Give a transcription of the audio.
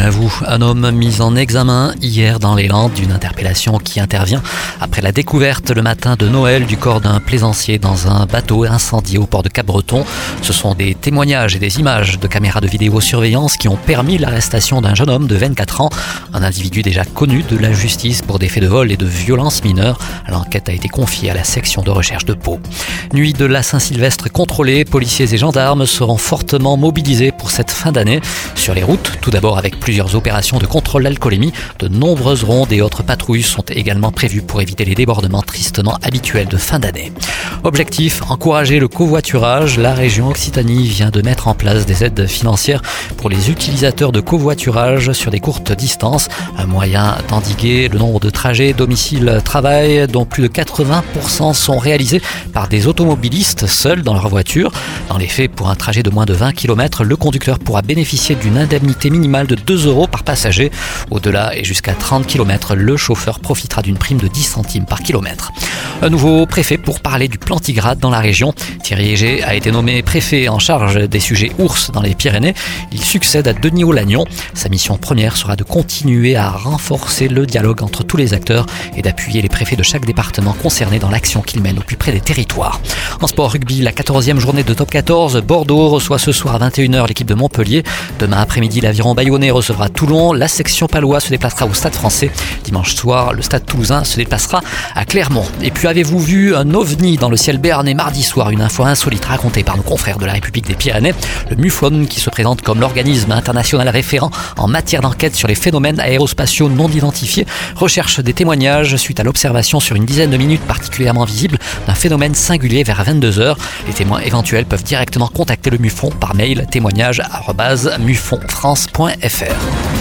À vous. Un homme mis en examen hier dans les Landes d'une interpellation qui intervient après la découverte le matin de Noël du corps d'un plaisancier dans un bateau incendié au port de Cap-Breton. Ce sont des témoignages et des images de caméras de vidéosurveillance qui ont permis l'arrestation d'un jeune homme de 24 ans, un individu déjà connu de la justice pour des faits de vol et de violence mineure. L'enquête a été confiée à la section de recherche de Pau. Nuit de la Saint-Sylvestre contrôlée, policiers et gendarmes seront fortement mobilisés cette fin d'année sur les routes, tout d'abord avec plusieurs opérations de contrôle d'alcoolémie. De nombreuses rondes et autres patrouilles sont également prévues pour éviter les débordements tristement habituels de fin d'année. Objectif, encourager le covoiturage. La région Occitanie vient de mettre en place des aides financières pour les utilisateurs de covoiturage sur des courtes distances. Un moyen d'endiguer le nombre de trajets domicile-travail dont plus de 80% sont réalisés par des automobilistes seuls dans leur voiture. Dans les faits, pour un trajet de moins de 20 km, le conducteur pourra bénéficier d'une indemnité minimale de 2 euros par passager. Au-delà et jusqu'à 30 km, le chauffeur profitera d'une prime de 10 centimes par kilomètre. Un nouveau préfet pour parler du plantigrade dans la région. Thierry Égé a été nommé préfet en charge des sujets ours dans les Pyrénées. Il succède à Denis Olagnon. Sa mission première sera de continuer à renforcer le dialogue entre tous les acteurs et d'appuyer les préfets de chaque département concerné dans l'action qu'ils mènent au plus près des territoires. En sport rugby, la 14e journée de top 14, Bordeaux reçoit ce soir à 21h l'équipe de Montpellier. Demain après-midi, l'aviron bayonnais recevra Toulon. La section palois se déplacera au stade français. Dimanche soir, le stade toulousain se déplacera à Clermont. Et puis avez-vous vu un ovni dans le ciel béarnais mardi soir? Une info insolite racontée par nos confrères de la République des Pyrénées. Le MUFON qui se présente comme l'organisme international référent en matière d'enquête sur les phénomènes aérospatiaux non identifiés recherche des témoignages suite à l'observation sur une dizaine de minutes particulièrement visible d'un phénomène singulier vers 22h. Les témoins éventuels peuvent directement contacter le MUFON par mail témoignage@mufonfrance.fr.